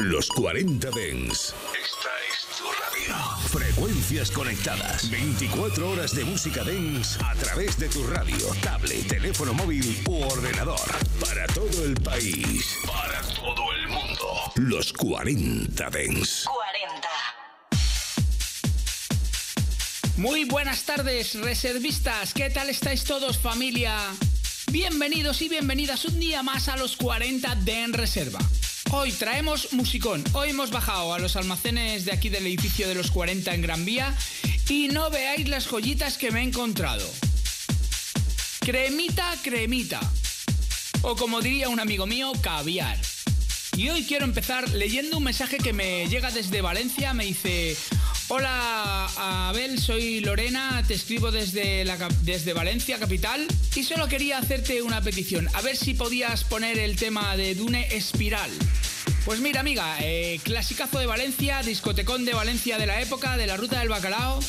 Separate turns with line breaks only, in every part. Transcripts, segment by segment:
Los 40 Dens. Esta es tu radio. Frecuencias conectadas. 24 horas de música Dens a través de tu radio, tablet, teléfono móvil u ordenador. Para todo el país. Para todo el mundo. Los 40 Dens.
40.
Muy buenas tardes, reservistas. ¿Qué tal estáis todos, familia? Bienvenidos y bienvenidas un día más a los 40 de En Reserva. Hoy traemos musicón. Hoy hemos bajado a los almacenes de aquí del edificio de los 40 en Gran Vía y no veáis las joyitas que me he encontrado. Cremita, cremita. O como diría un amigo mío, caviar. Y hoy quiero empezar leyendo un mensaje que me llega desde Valencia. Me dice, hola Abel, soy Lorena, te escribo desde, desde Valencia, capital. Y solo quería hacerte una petición, a ver si podías poner el tema de Dune Espiral. Pues mira amiga, eh, clasicazo de Valencia, discotecón de Valencia de la época, de la ruta del bacalao.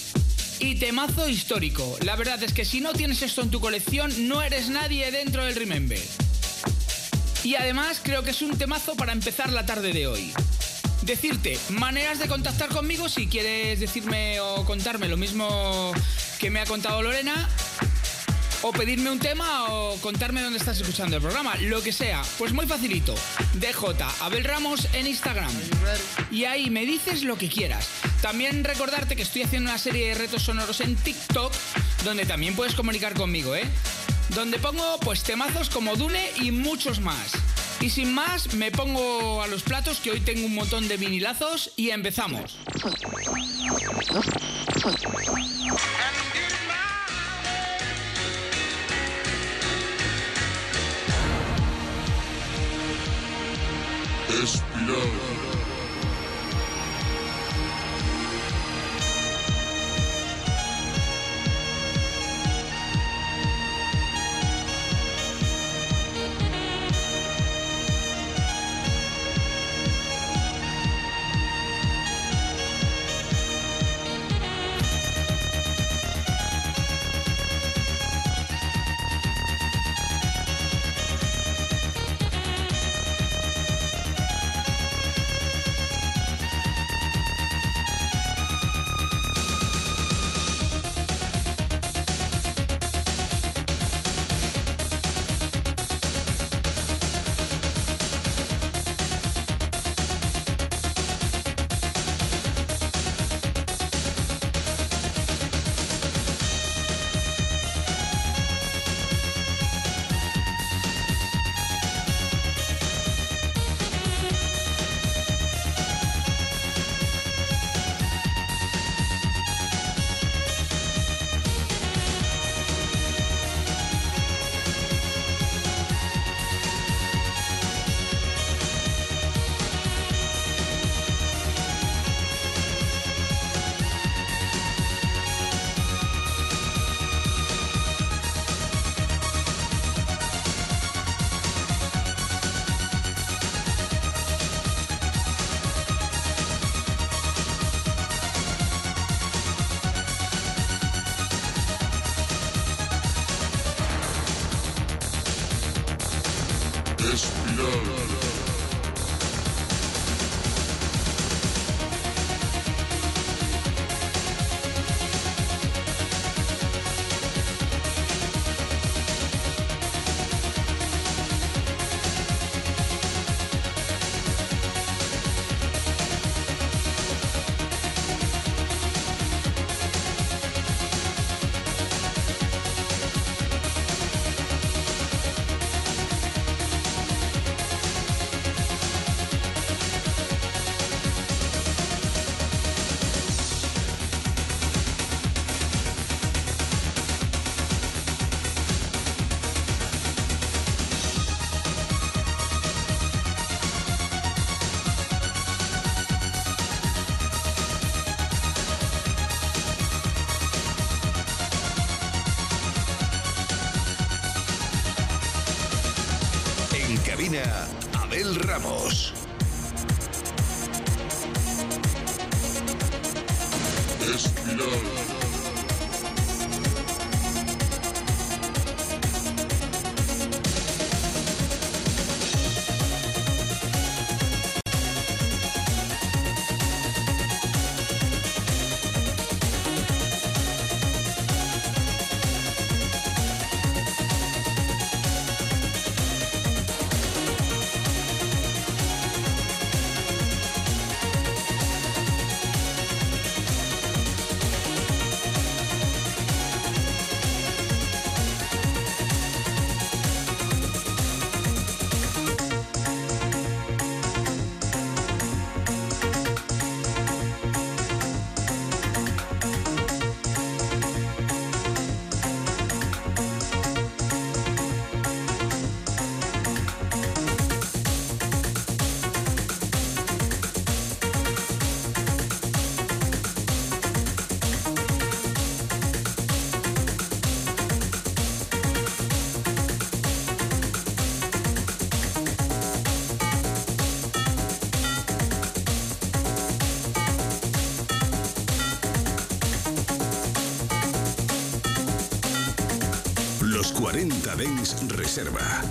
Y temazo histórico. La verdad es que si no tienes esto en tu colección, no eres nadie dentro del Remember. Y además creo que es un temazo para empezar la tarde de hoy. Decirte, maneras de contactar conmigo si quieres decirme o contarme lo mismo que me ha contado Lorena. O pedirme un tema o contarme dónde estás escuchando el programa, lo que sea. Pues muy facilito. DJ Abel Ramos en Instagram. Y ahí me dices lo que quieras. También recordarte que estoy haciendo una serie de retos sonoros en TikTok, donde también puedes comunicar conmigo, ¿eh? Donde pongo pues temazos como Dune y muchos más. Y sin más, me pongo a los platos que hoy tengo un montón de vinilazos y empezamos.
Reserva.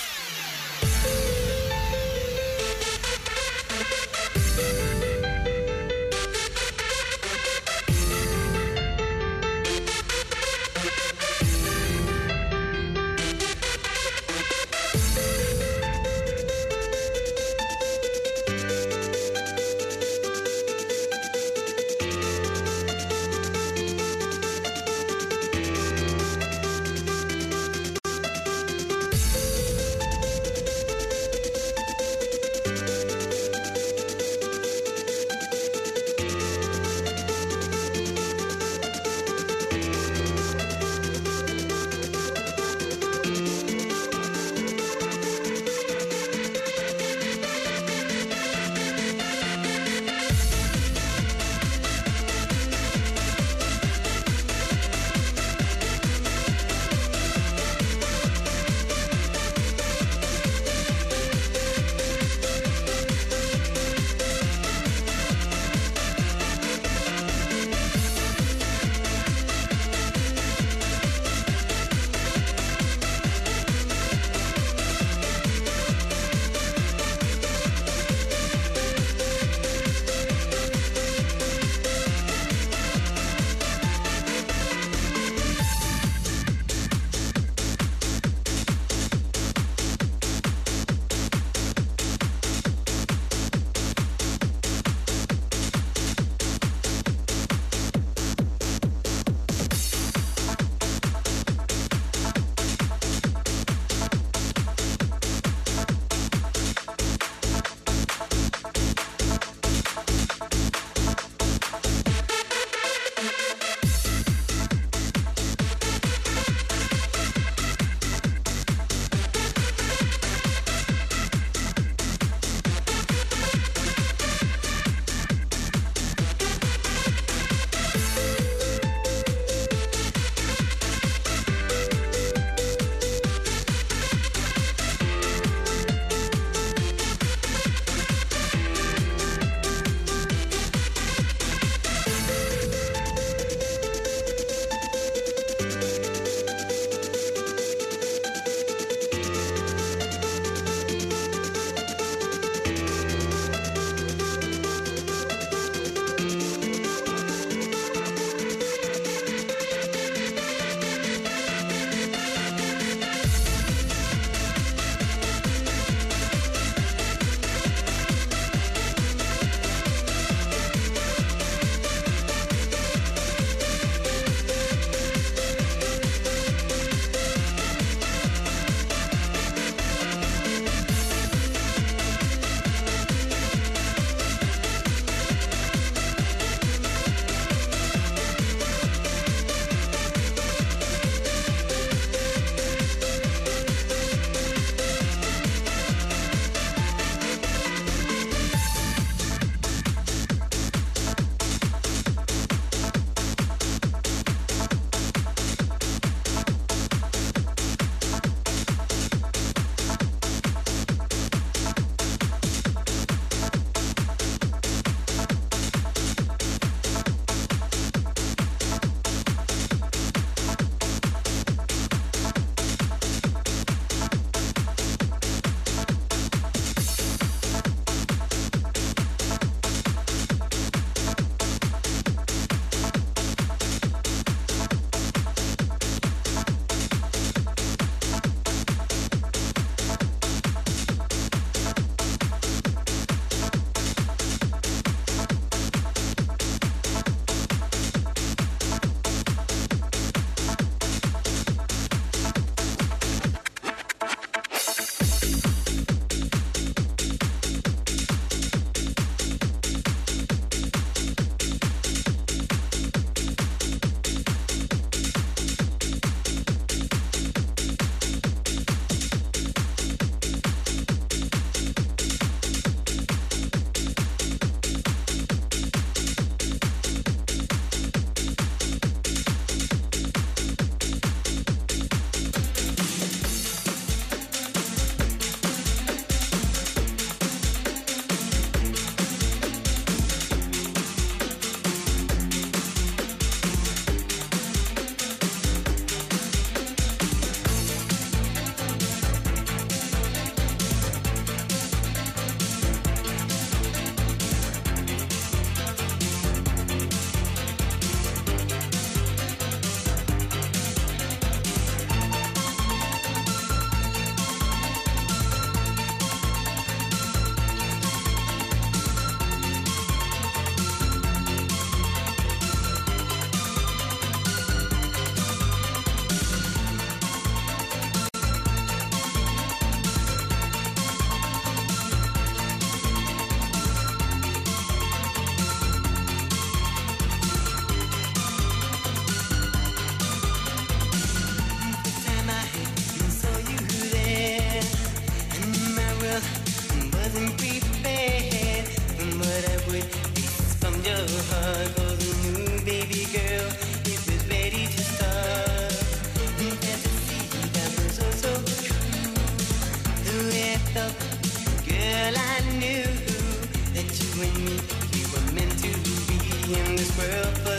in this world.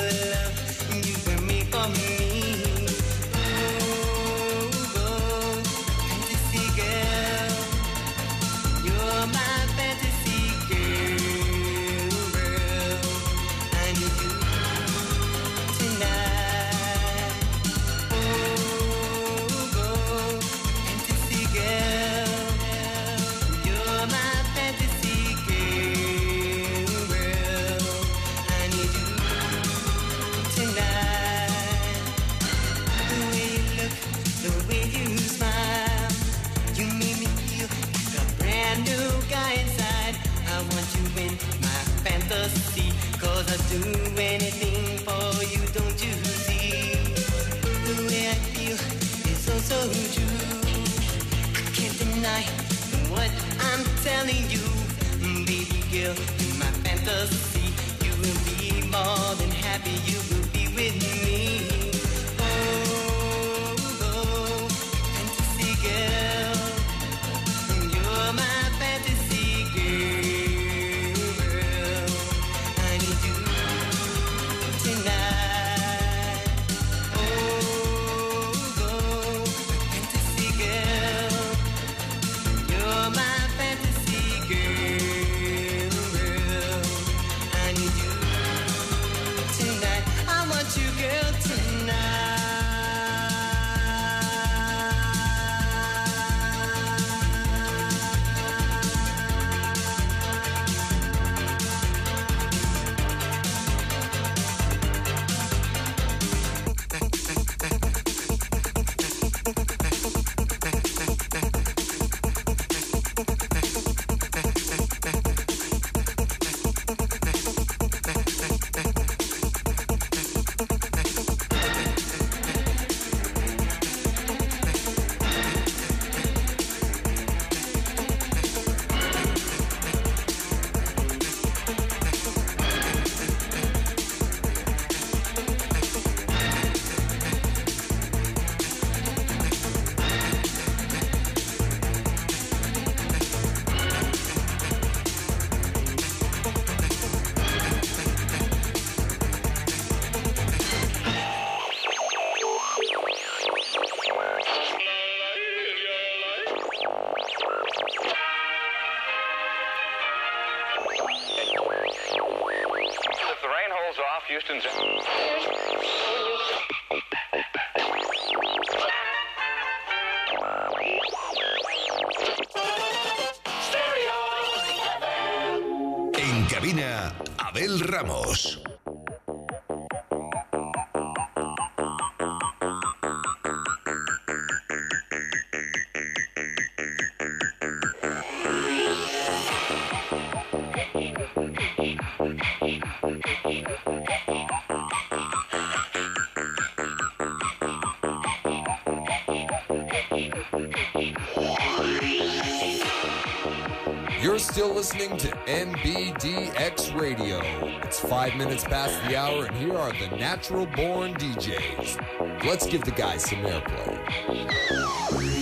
you
still listening to NBDX Radio. It's five minutes past the hour, and here are the natural born DJs. Let's give the guys some airplay.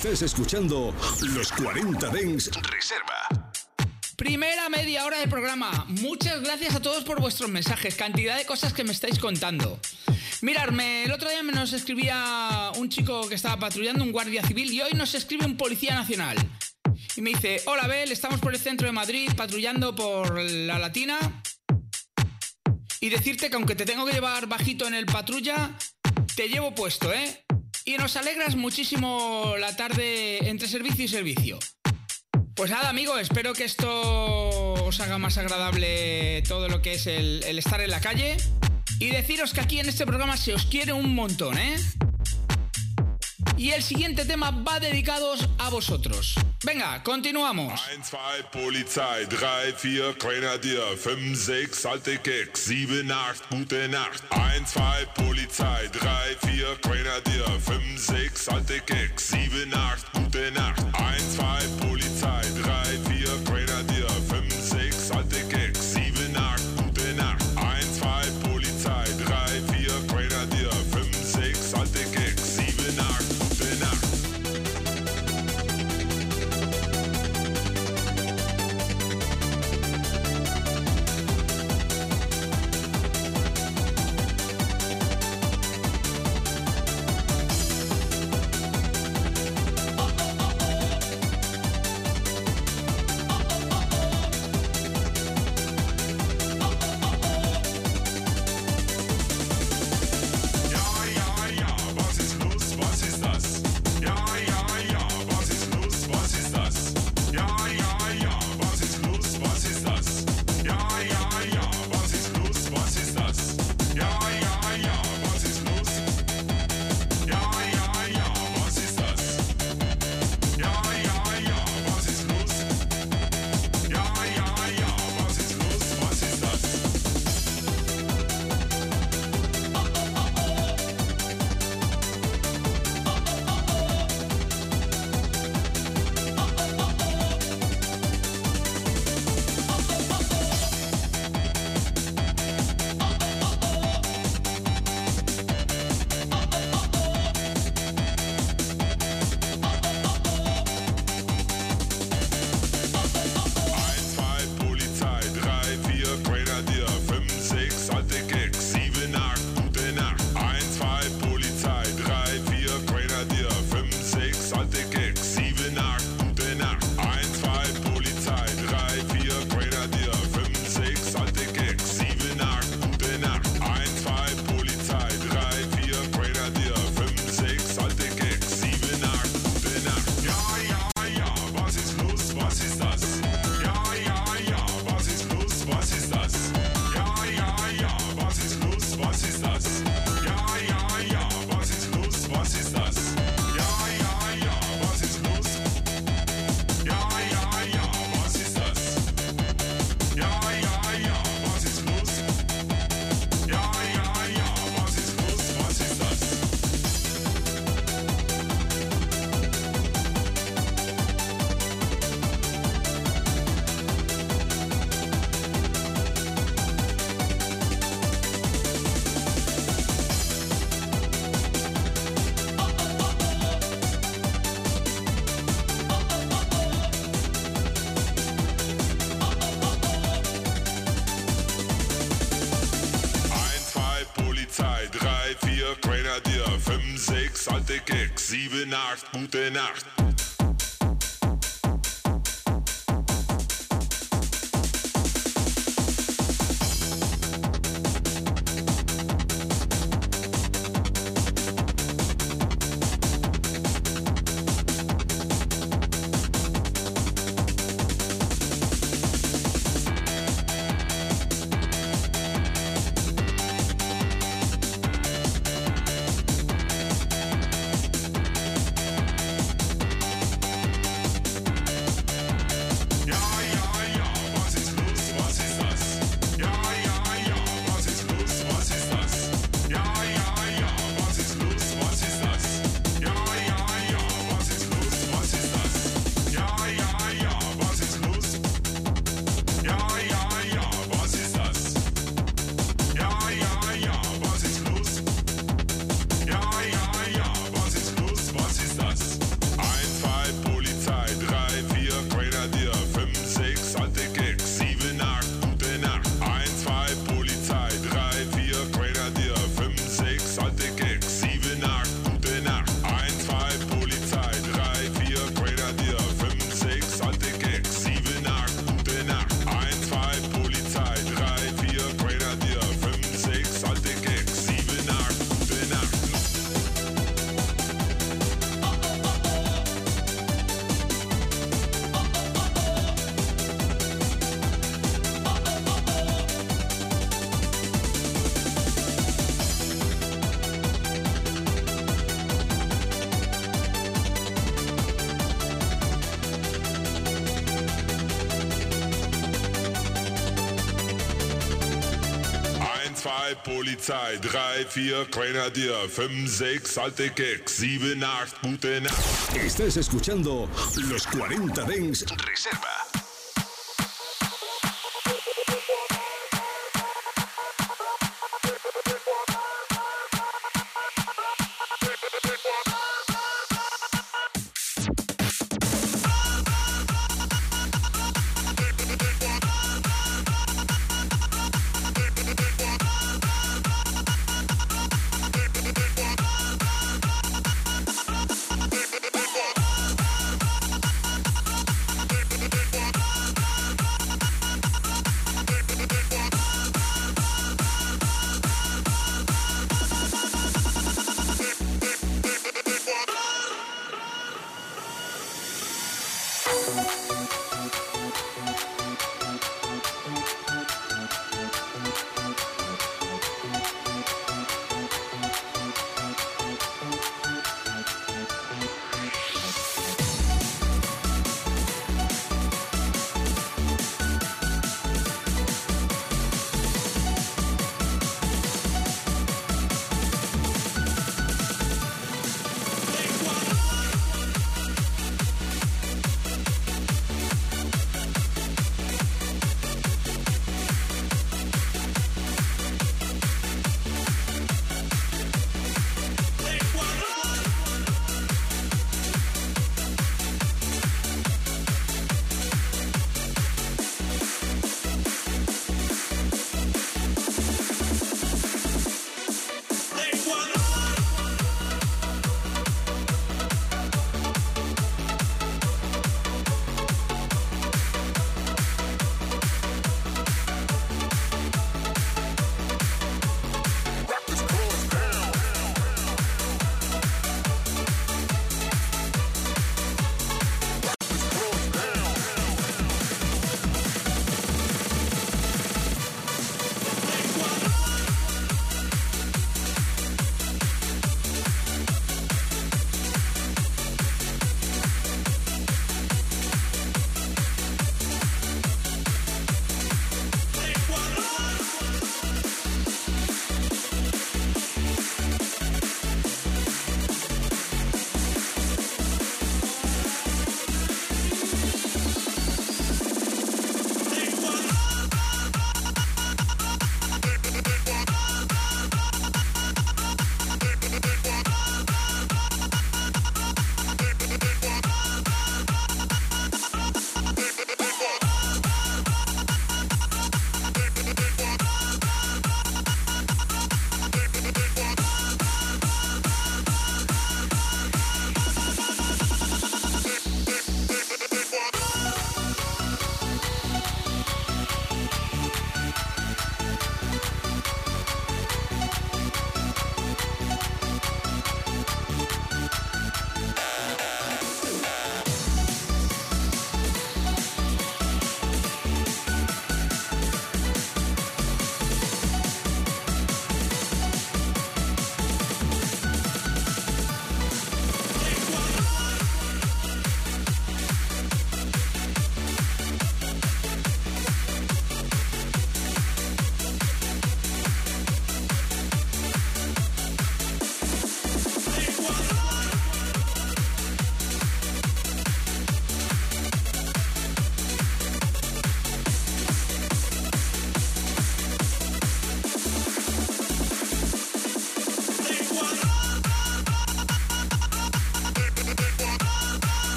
Estás escuchando Los 40 Dens Reserva.
Primera media hora del programa. Muchas gracias a todos por vuestros mensajes. Cantidad de cosas que me estáis contando. Mirarme, el otro día me nos escribía un chico que estaba patrullando, un guardia civil, y hoy nos escribe un policía nacional. Y me dice, hola Bel, estamos por el centro de Madrid patrullando por la Latina. Y decirte que aunque te tengo que llevar bajito en el patrulla, te llevo puesto, ¿eh? Y nos alegras muchísimo la tarde entre servicio y servicio. Pues nada, amigo, espero que esto os haga más agradable todo lo que es el, el estar en la calle. Y deciros que aquí en este programa se os quiere un montón, ¿eh? Y el siguiente tema va dedicados a vosotros. Venga, continuamos.
1, 2, Polizei, 3, 4, Grenadier, 5, 6, alte Keks, 7, 8, gute Nacht. 1, 2, Polizei, 3, 4, Grenadier, 5, 6, alte Keks, 7, 8, gute Nacht. 1, 2, Polizei, 3, 4, Keks, sieben, acht, gute Nacht. Polizei, 3, 4, Grenadier, 5, 6, alte Keks, 7, 8, gute Nacht.
Estás escuchando Los 40 Dens Reserva.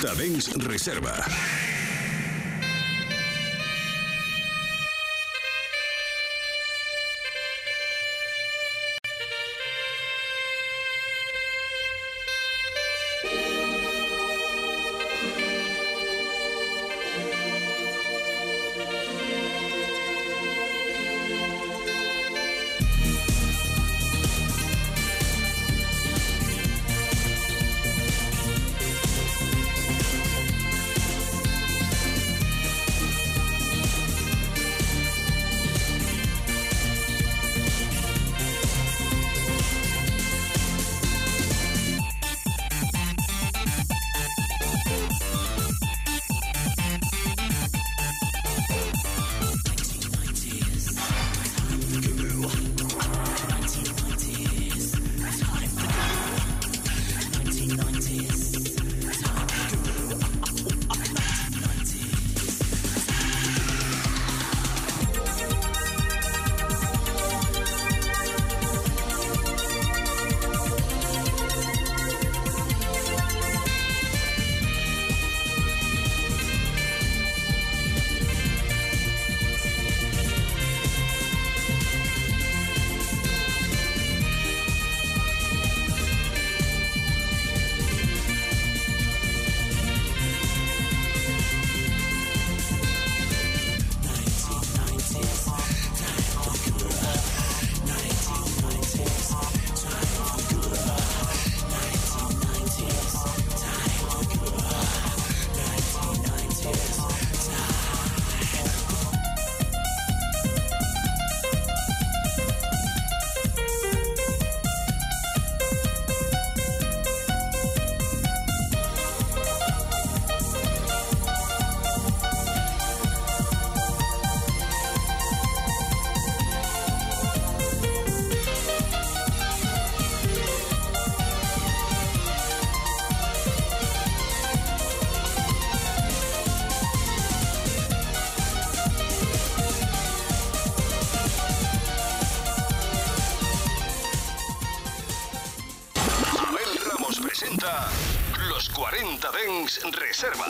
Los 40 Dens Reserva. 40 Dens Reserva.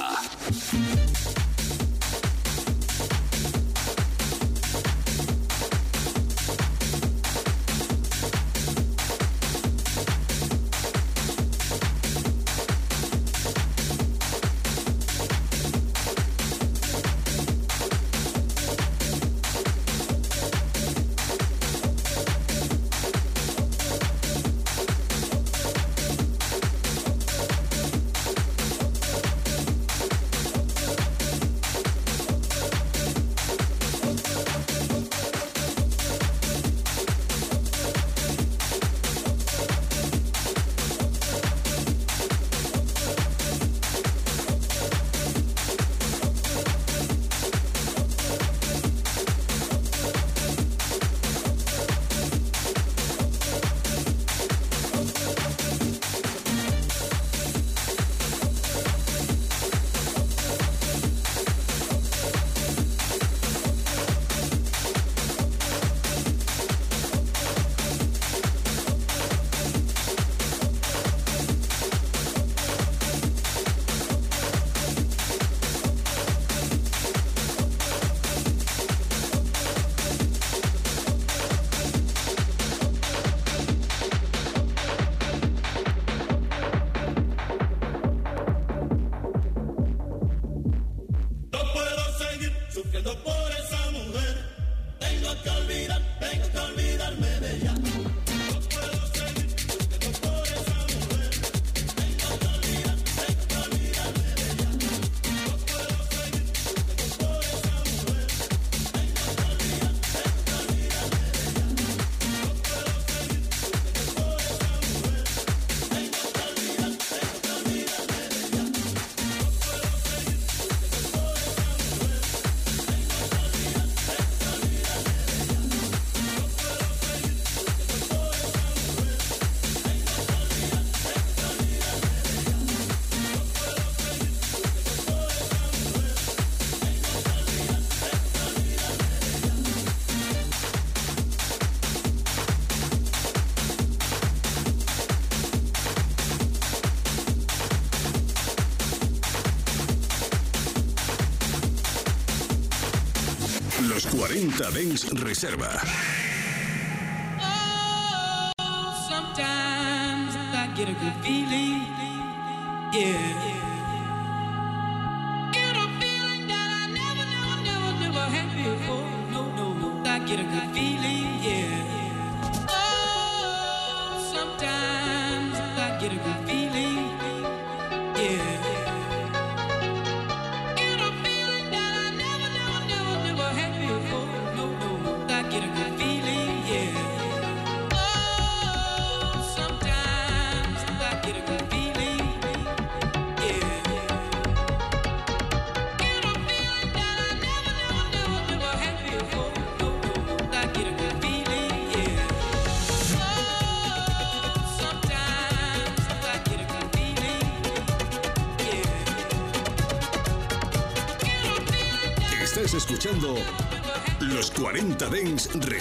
40 Dens Reserva.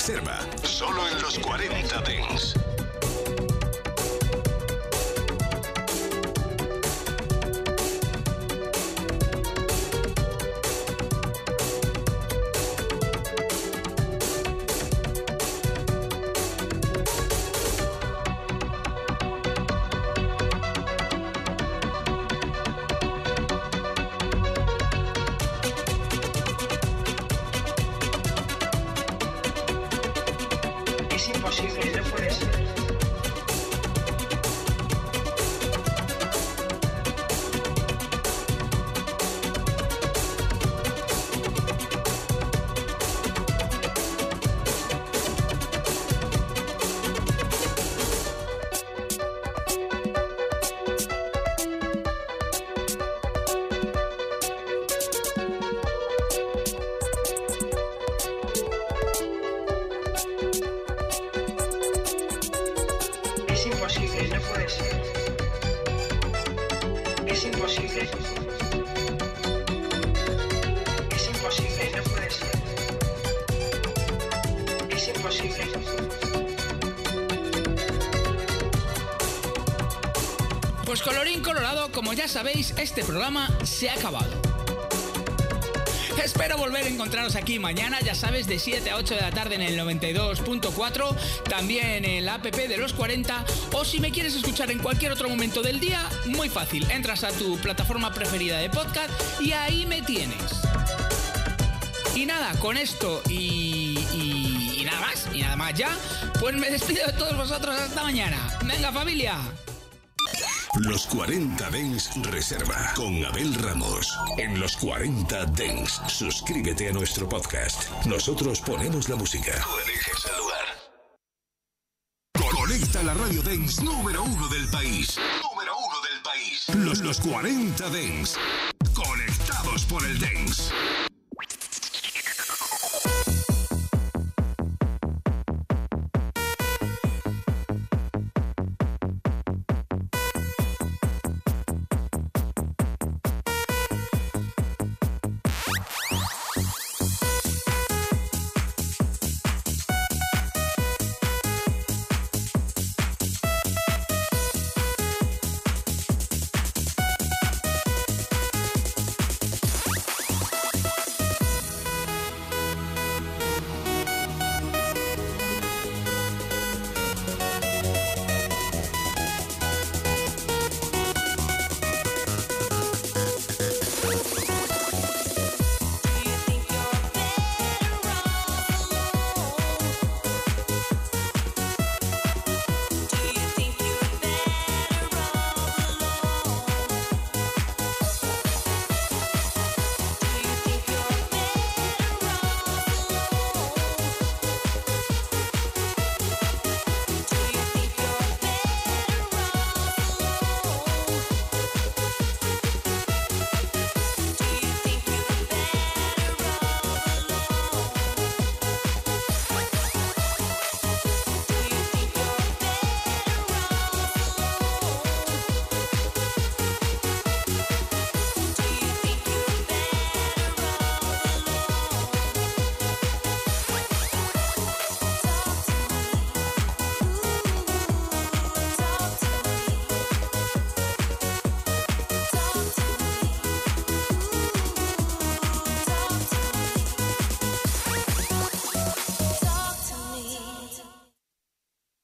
Reserva.
Sabéis, este programa se ha acabado. Espero volver a encontraros aquí mañana, ya sabes, de 7 a 8 de la tarde en el 92.4, también en la app de los 40, o si me quieres escuchar en cualquier otro momento del día, muy fácil, entras a tu plataforma preferida de podcast y ahí me tienes. Y nada, con esto y- y nada más, y nada más ya, pues me despido de todos vosotros hasta mañana. Venga familia.
Los 40 Dens Reserva con Abel Ramos. En los 40 Dens, suscríbete a nuestro podcast. Nosotros ponemos la música. Tú eliges el lugar. Conecta la radio Dens número uno del país. Número uno del país. Los, los 40 Dens. Conectados por el Dens.